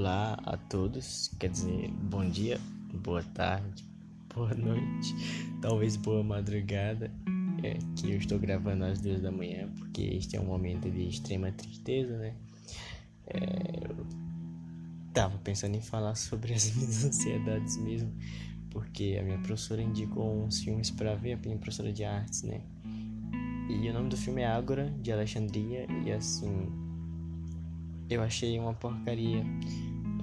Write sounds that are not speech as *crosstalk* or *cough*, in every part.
Olá a todos, quer dizer, bom dia, boa tarde, boa noite, talvez boa madrugada, é, que eu estou gravando às duas da manhã, porque este é um momento de extrema tristeza, né? É, eu tava pensando em falar sobre as *laughs* minhas ansiedades mesmo, porque a minha professora indicou uns filmes para ver, a minha professora de artes, né? E o nome do filme é Ágora, de Alexandria, e assim, eu achei uma porcaria.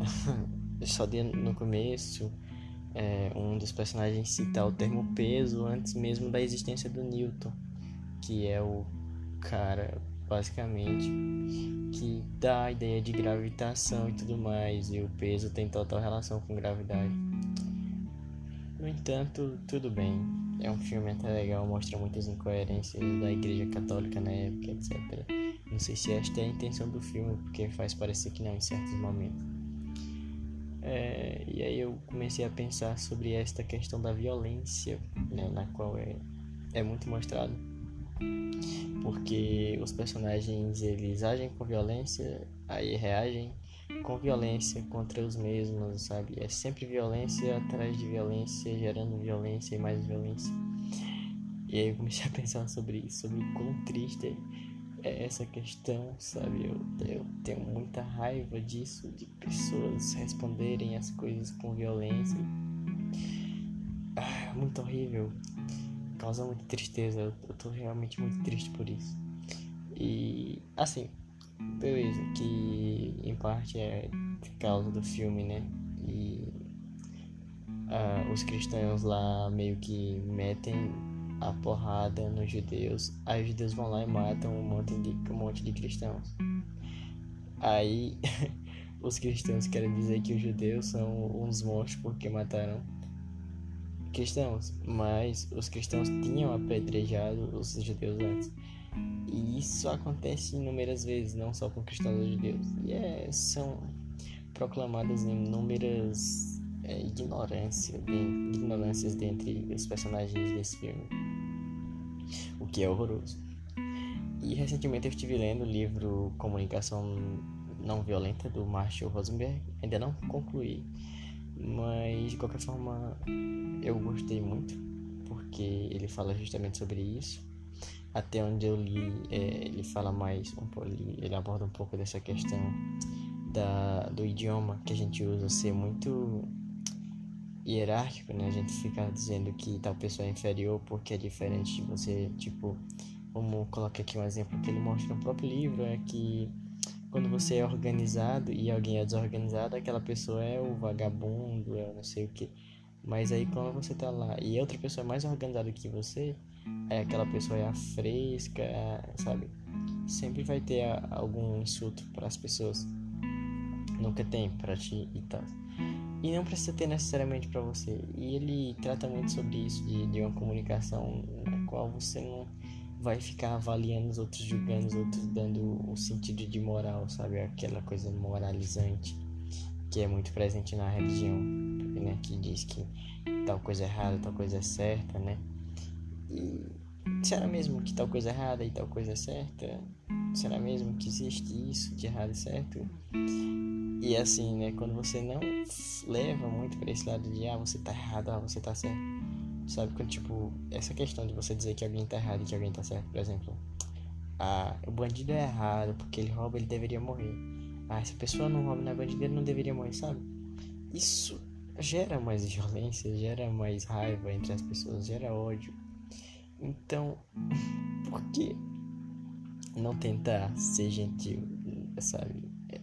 *laughs* Só de, no começo, é, um dos personagens cita o termo peso antes mesmo da existência do Newton, que é o cara, basicamente, que dá a ideia de gravitação e tudo mais, e o peso tem total relação com gravidade. No entanto, tudo bem. É um filme até legal, mostra muitas incoerências da Igreja Católica na época, etc. Não sei se esta é a intenção do filme, porque faz parecer que não em certos momentos. É, e aí eu comecei a pensar sobre esta questão da violência, né, na qual é, é muito mostrado. Porque os personagens eles agem com violência, aí reagem com violência contra os mesmos, sabe? É sempre violência atrás de violência, gerando violência e mais violência. E aí eu comecei a *laughs* pensar sobre isso, sobre quão triste é essa questão, sabe? Eu, eu tenho muita raiva disso, de pessoas responderem as coisas com violência. Ah, muito horrível. Causa muita tristeza. Eu, eu tô realmente muito triste por isso. E, assim, beleza, que em parte é causa do filme, né? E uh, os cristãos lá meio que metem a porrada nos judeus. Aí os judeus vão lá e matam um monte de, um monte de cristãos. Aí *laughs* os cristãos querem dizer que os judeus são uns monstros porque mataram cristãos. Mas os cristãos tinham apedrejado os judeus antes. E isso acontece inúmeras vezes, não só com cristãos e judeus. E é, são proclamadas inúmeras é, ignorância, de, ignorâncias dentre os personagens desse filme. O que é horroroso. E recentemente eu estive lendo o livro Comunicação Não Violenta do Marshall Rosenberg. Ainda não concluí, mas de qualquer forma eu gostei muito, porque ele fala justamente sobre isso até onde eu li, é, ele fala mais um pouco, ele aborda um pouco dessa questão da, do idioma que a gente usa ser muito hierárquico, né? A gente fica dizendo que tal pessoa é inferior porque é diferente de você, tipo, vamos colocar aqui um exemplo que ele mostra no próprio livro, é que quando você é organizado e alguém é desorganizado, aquela pessoa é o vagabundo, é não sei o que. Mas aí quando você tá lá e outra pessoa é mais organizada que você, é aquela pessoa é a fresca, sabe? Sempre vai ter algum insulto para as pessoas. Nunca tem para ti e tal. E não precisa ter necessariamente para você. E ele trata muito sobre isso, de, de uma comunicação na qual você não vai ficar avaliando os outros, julgando os outros, dando o um sentido de moral, sabe? Aquela coisa moralizante que é muito presente na religião, né? Que diz que tal coisa é errada, tal coisa é certa, né? E será mesmo que tal coisa é errada e tal coisa é certa? Será mesmo que existe isso de errado e certo? E assim, né, quando você não leva muito para esse lado de ah, você tá errado, ah, você tá certo. Sabe quando tipo, essa questão de você dizer que alguém tá errado e que alguém tá certo, por exemplo, ah, o bandido é errado porque ele rouba, ele deveria morrer. Ah, se a pessoa não rouba, não é bandido, ele não deveria morrer, sabe? Isso gera mais violência, gera mais raiva entre as pessoas, gera ódio. Então, *laughs* por que não tentar ser gentil, sabe?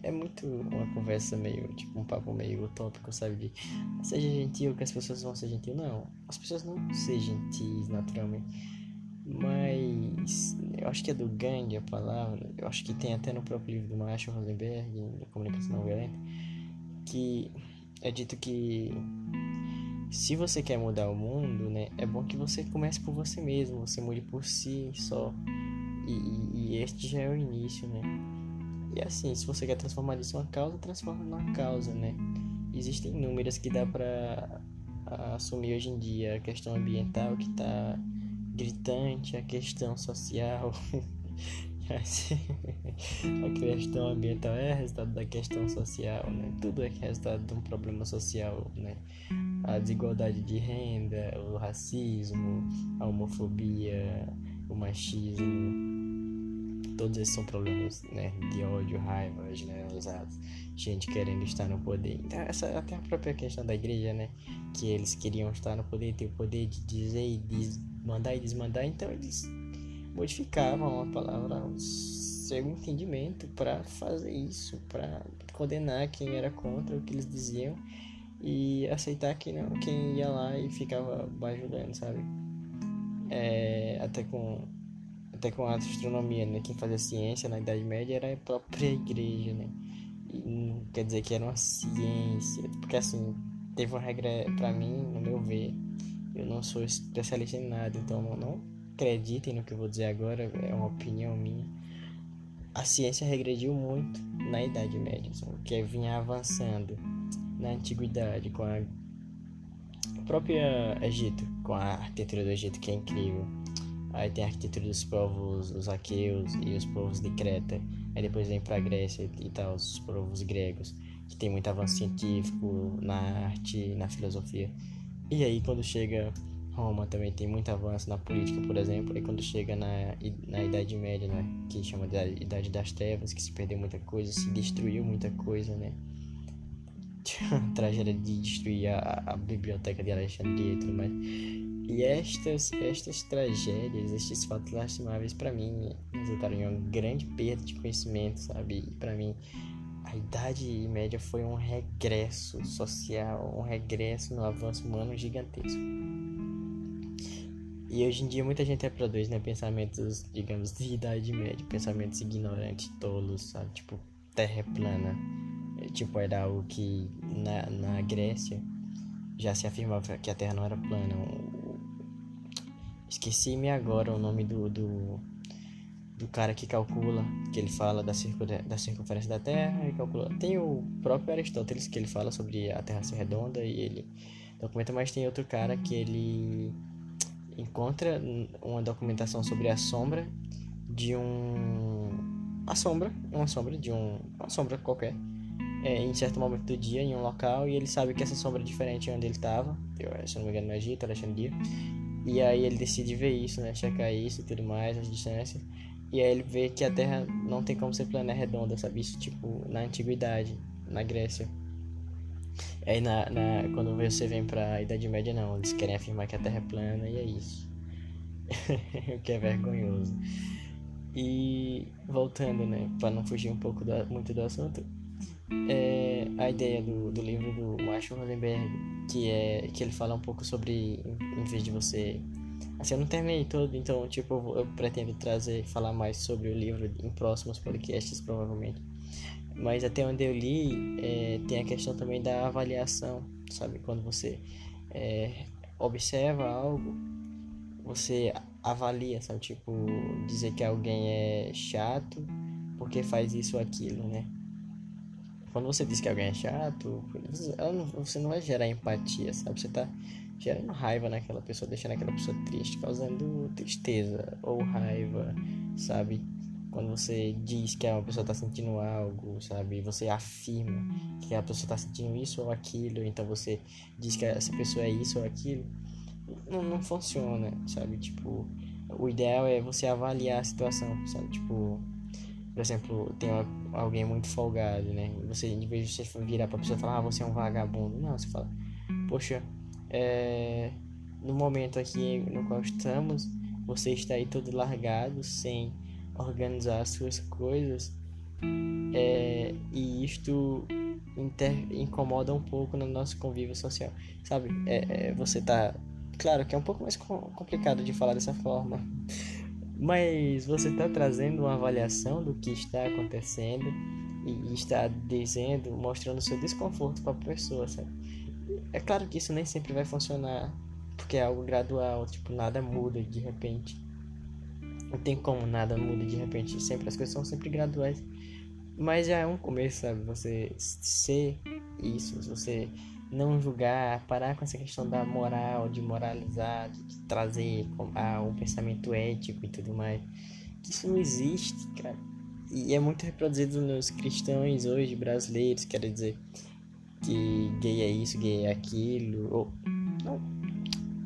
É muito uma conversa meio, tipo, um papo meio utópico, sabe? De seja gentil, que as pessoas vão ser gentil. Não, as pessoas não vão ser gentis naturalmente. Mas eu acho que é do Gang a palavra, eu acho que tem até no próprio livro do Marshall Rosenberg, da Comunicação Não Violenta, que é dito que se você quer mudar o mundo, né, é bom que você comece por você mesmo, você mude por si só. E, e este já é o início, né? E assim, se você quer transformar isso em uma causa, transforma numa causa, né? Existem inúmeras que dá para assumir hoje em dia, a questão ambiental que tá gritante, a questão social *laughs* a questão ambiental é resultado da questão social, né? Tudo é resultado de um problema social, né? A desigualdade de renda, o racismo, a homofobia, o machismo, todos esses são problemas, né? De ódio, raiva generalizados, gente querendo estar no poder. Então, essa é até a própria questão da igreja, né? Que eles queriam estar no poder, ter o poder de dizer e mandar e desmandar, então eles modificavam a palavra ao seu entendimento para fazer isso, para condenar quem era contra o que eles diziam e aceitar que não, quem ia lá e ficava bajulando, sabe? É, até com até com a astronomia, né? Quem fazia ciência na Idade Média era a própria igreja, né? E não quer dizer que era uma ciência, porque assim, teve uma regra para mim, no meu ver, eu não sou especialista em nada, então não, não acreditem no que eu vou dizer agora, é uma opinião minha. A ciência regrediu muito na Idade Média, que vinha avançando na Antiguidade com a própria Egito, com a arquitetura do Egito que é incrível. Aí tem a arquitetura dos povos, os aqueus e os povos de Creta. Aí depois vem para a Grécia e tal, os povos gregos, que tem muito avanço científico na arte, na filosofia. E aí quando chega Roma também tem muito avanço na política, por exemplo, e quando chega na, na Idade Média, né, que chama de Idade das Trevas, que se perdeu muita coisa, se destruiu muita coisa, né? *laughs* tragédia de destruir a, a, biblioteca de Alexandria e tudo mais. E estas, estas tragédias, estes fatos lastimáveis, para mim, resultaram em uma grande perda de conhecimento, sabe? E para mim, a Idade Média foi um regresso social, um regresso no avanço humano gigantesco. E hoje em dia muita gente reproduz, né, pensamentos, digamos, de idade média, pensamentos ignorantes, tolos, sabe, tipo, terra plana. Tipo, era algo que na, na Grécia já se afirmava que a terra não era plana. Esqueci-me agora o nome do, do, do cara que calcula, que ele fala da, da circunferência da Terra e calcula. Tem o próprio Aristóteles que ele fala sobre a Terra ser redonda e ele documenta, mas tem outro cara que ele encontra uma documentação sobre a sombra de um a sombra, uma sombra de um uma sombra qualquer é, em certo momento do dia em um local e ele sabe que essa sombra é diferente onde ele estava, se não me engano no Egito, Alexandria. E aí ele decide ver isso, né, checar isso e tudo mais, as distâncias. E aí ele vê que a Terra não tem como ser plana, é redonda, sabe? Isso tipo na antiguidade, na Grécia. Aí na, na, quando você vem pra Idade Média, não, eles querem afirmar que a Terra é plana e é isso. *laughs* o que é vergonhoso. E voltando, né, para não fugir um pouco do, muito do assunto, é a ideia do, do livro do Marshall Rosenberg, que é que ele fala um pouco sobre, em vez de você Assim, eu não terminei todo, então, tipo, eu, eu pretendo trazer, falar mais sobre o livro em próximos podcasts, provavelmente. Mas até onde eu li, é, tem a questão também da avaliação, sabe? Quando você é, observa algo, você avalia, sabe? Tipo, dizer que alguém é chato porque faz isso ou aquilo, né? Quando você diz que alguém é chato, você não vai gerar empatia, sabe? Você tá gerando raiva naquela pessoa, deixando aquela pessoa triste, causando tristeza ou raiva, sabe? quando você diz que a pessoa está sentindo algo, sabe? Você afirma que a pessoa está sentindo isso ou aquilo, então você diz que essa pessoa é isso ou aquilo, não, não funciona, sabe? Tipo, o ideal é você avaliar a situação, sabe? Tipo, por exemplo, tem alguém muito folgado, né? Você, em vez de você virar pra pessoa e falar, ah, você é um vagabundo, não, você fala, poxa, é, no momento aqui no qual estamos, você está aí todo largado, sem organizar as suas coisas é, e isto inter, incomoda um pouco no nosso convívio social, sabe? É, é, você tá. Claro que é um pouco mais complicado de falar dessa forma, mas você está trazendo uma avaliação do que está acontecendo e está dizendo, mostrando seu desconforto para a pessoa, sabe? É claro que isso nem sempre vai funcionar, porque é algo gradual, tipo, nada muda de repente. Não tem como nada muda de repente. Sempre as coisas são sempre graduais. Mas já é um começo, sabe? Você ser isso, você não julgar, parar com essa questão da moral, de moralizar, de trazer ah, um pensamento ético e tudo mais. isso não existe, cara. E é muito reproduzido nos cristãos hoje, brasileiros, quer dizer, que gay é isso, gay é aquilo, ou. Não,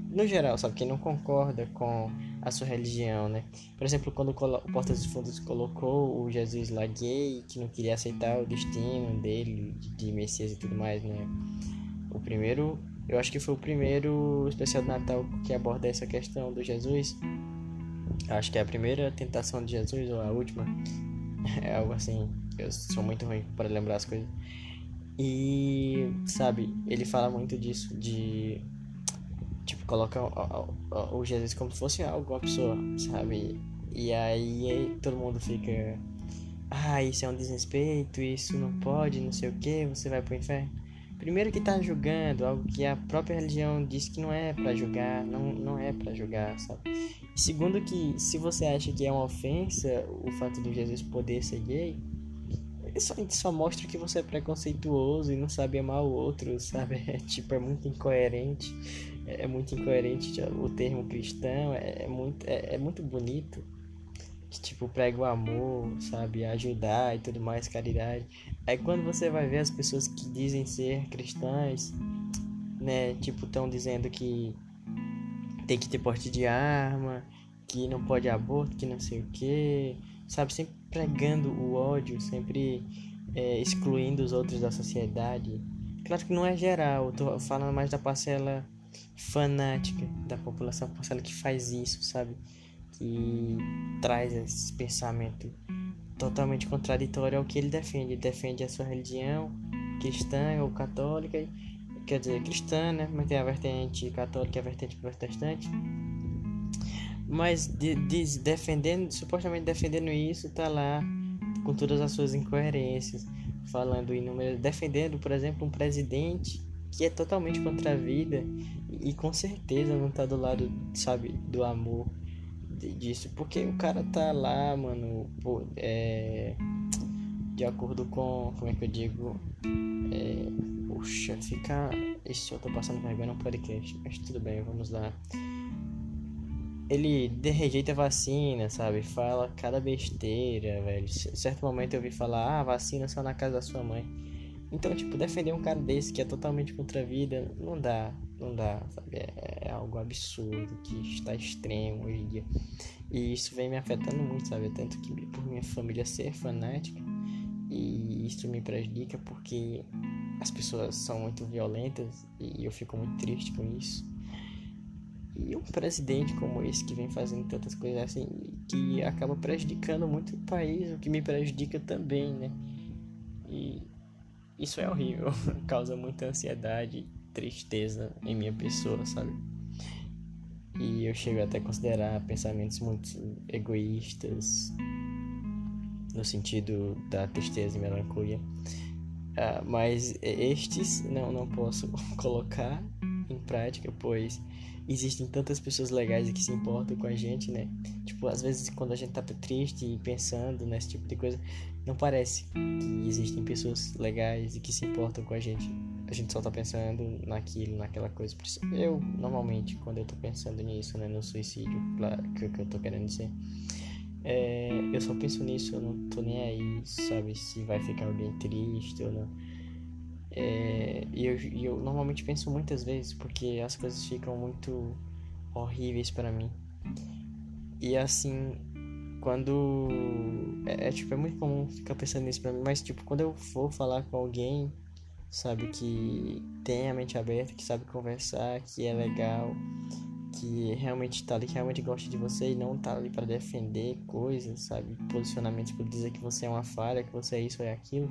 no geral, sabe? Quem não concorda com a sua religião, né? Por exemplo, quando o Porta dos Fundos colocou o Jesus lá gay, que não queria aceitar o destino dele, de, de Messias e tudo mais, né? O primeiro, eu acho que foi o primeiro especial de Natal que aborda essa questão do Jesus. Acho que é a primeira tentação de Jesus ou a última. *laughs* É algo assim. Eu sou muito ruim para lembrar as coisas. E, sabe, ele fala muito disso, de tipo, coloca o, o, o, Jesus como se fosse algo, uma pessoa, sabe? E aí todo mundo fica, ah, isso é um desrespeito, isso não pode, não sei o que, você vai pro inferno. Primeiro que tá julgando algo que a própria religião diz que não é para julgar, não, não é para julgar, sabe? Segundo que se você acha que é uma ofensa o fato do Jesus poder ser gay, isso só mostra que você é preconceituoso e não sabe amar o outro, sabe? *laughs* É, tipo, é muito incoerente. É, é muito incoerente o termo cristão, é, é muito, é, é, muito bonito. Que, tipo, prega o amor, sabe? Ajudar e tudo mais, caridade. Aí quando você vai ver as pessoas que dizem ser cristãs, né? Tipo, estão dizendo que tem que ter porte de arma, que não pode aborto, que não sei o que, sabe? Sempre pregando o ódio, sempre é, excluindo os outros da sociedade. Claro que não é geral, eu tô falando mais da parcela fanática da população, parcela que faz isso, sabe? Que traz esse pensamento totalmente contraditório ao que ele defende. Ele defende a sua religião cristã ou católica, quer dizer, cristã, né? Mas tem a vertente católica e a vertente protestante mas de, de, defendendo, supostamente defendendo isso, tá lá com todas as suas incoerências, falando inúmeras, defendendo, por exemplo, um presidente que é totalmente contra a vida e, com certeza não tá do lado, sabe, do amor disso, porque o cara tá lá, mano, pô, é, de acordo com, como é que eu digo, é, puxa, fica, esse eu tô passando vergonha no podcast, mas tudo bem, vamos lá ele rejeita a vacina, sabe? Fala cada besteira, velho. Certo momento eu vi falar, ah, vacina só na casa da sua mãe. Então, tipo, defender um cara desse que é totalmente contra a vida, não dá, não dá, sabe? É, é algo absurdo, que está extremo hoje em dia. E isso vem me afetando muito, sabe? Tanto que por minha família ser fanática, e isso me prejudica porque as pessoas são muito violentas e eu fico muito triste com isso. E um presidente como esse que vem fazendo tantas coisas assim, que acaba prejudicando muito o país, o que me prejudica também, né? E isso é horrível, *laughs* causa muita ansiedade, tristeza em minha pessoa, sabe? E eu chego até a considerar pensamentos muito egoístas, no sentido da tristeza e melancolia. Uh, mas estes não, não posso *laughs* colocar em prática, pois existem tantas pessoas legais que se importam com a gente, né? Tipo, às vezes quando a gente tá triste e pensando nesse tipo de coisa, não parece que existem pessoas legais e que se importam com a gente. A gente só tá pensando naquilo, naquela coisa. Eu, normalmente, quando eu tô pensando nisso, né, no suicídio, claro, que, que eu tô querendo dizer, é, eu só penso nisso, eu não tô nem aí, sabe, se vai ficar alguém triste ou não é, e eu, eu normalmente penso muitas vezes porque as coisas ficam muito horríveis para mim. E assim, quando. É, é, tipo, é muito comum ficar pensando nisso pra mim, mas tipo, quando eu for falar com alguém, sabe, que tem a mente aberta, que sabe conversar, que é legal, que realmente tá ali, que realmente gosta de você e não tá ali para defender coisas, sabe, posicionamentos por dizer que você é uma falha, que você é isso ou é aquilo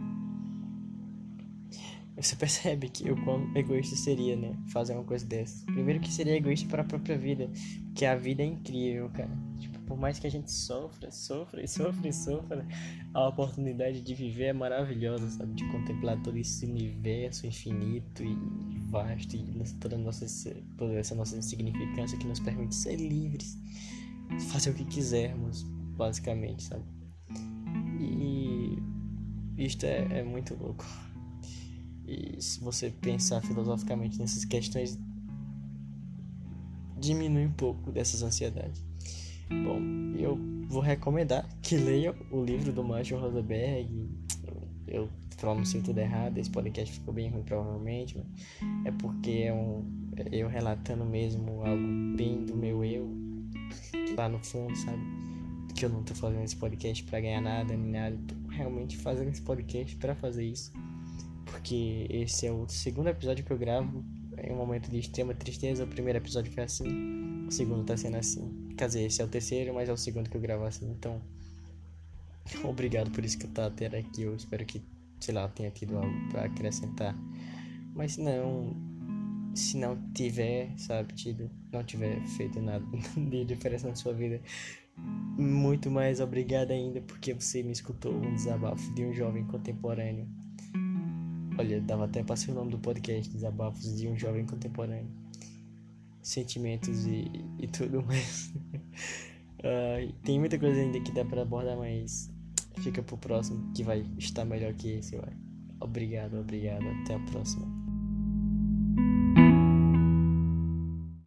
você *laughs* percebe que o quão egoísta seria, né? Fazer uma coisa dessa. Primeiro que seria egoísta para a própria vida, porque a vida é incrível, cara. Tipo, por mais que a gente sofra, sofra e sofra e sofra, a oportunidade de viver é maravilhosa, sabe? De contemplar todo esse universo infinito e vasto e toda, nossa, toda essa nossa insignificância que nos permite ser livres, fazer o que quisermos, basicamente, sabe? E isto é, é muito louco. E se você pensar filosoficamente nessas questões, diminui um pouco dessas ansiedades. Bom, eu vou recomendar que leiam o livro do Marshall Rosenberg. Eu pronunciei tudo errado, esse podcast ficou bem ruim provavelmente, é porque é um é eu relatando mesmo algo bem do meu eu lá no fundo, sabe? Que eu não tô fazendo esse podcast para ganhar nada nem nada, tô realmente fazendo esse podcast para fazer isso. Porque esse é o segundo episódio que eu gravo em um momento de extrema tristeza. O primeiro episódio foi assim, o segundo tá sendo assim. Quer dizer, esse é o terceiro, mas é o segundo que eu gravo assim. Então, obrigado por isso que eu até aqui. Eu espero que, sei lá, tenha tido algo para acrescentar. Mas não, se não tiver, sabe, tido, não tiver feito nada *laughs* de diferença na sua vida, muito mais obrigado ainda porque você me escutou um desabafo de um jovem contemporâneo. Olha, dava até para ser o nome do podcast, Desabafos de um Jovem Contemporâneo sentimentos e, e tudo mais. uh, *laughs* tem muita coisa ainda que dá para abordar, mas fica pro próximo que vai estar melhor que esse, vai. Obrigado, obrigado. Até a próxima.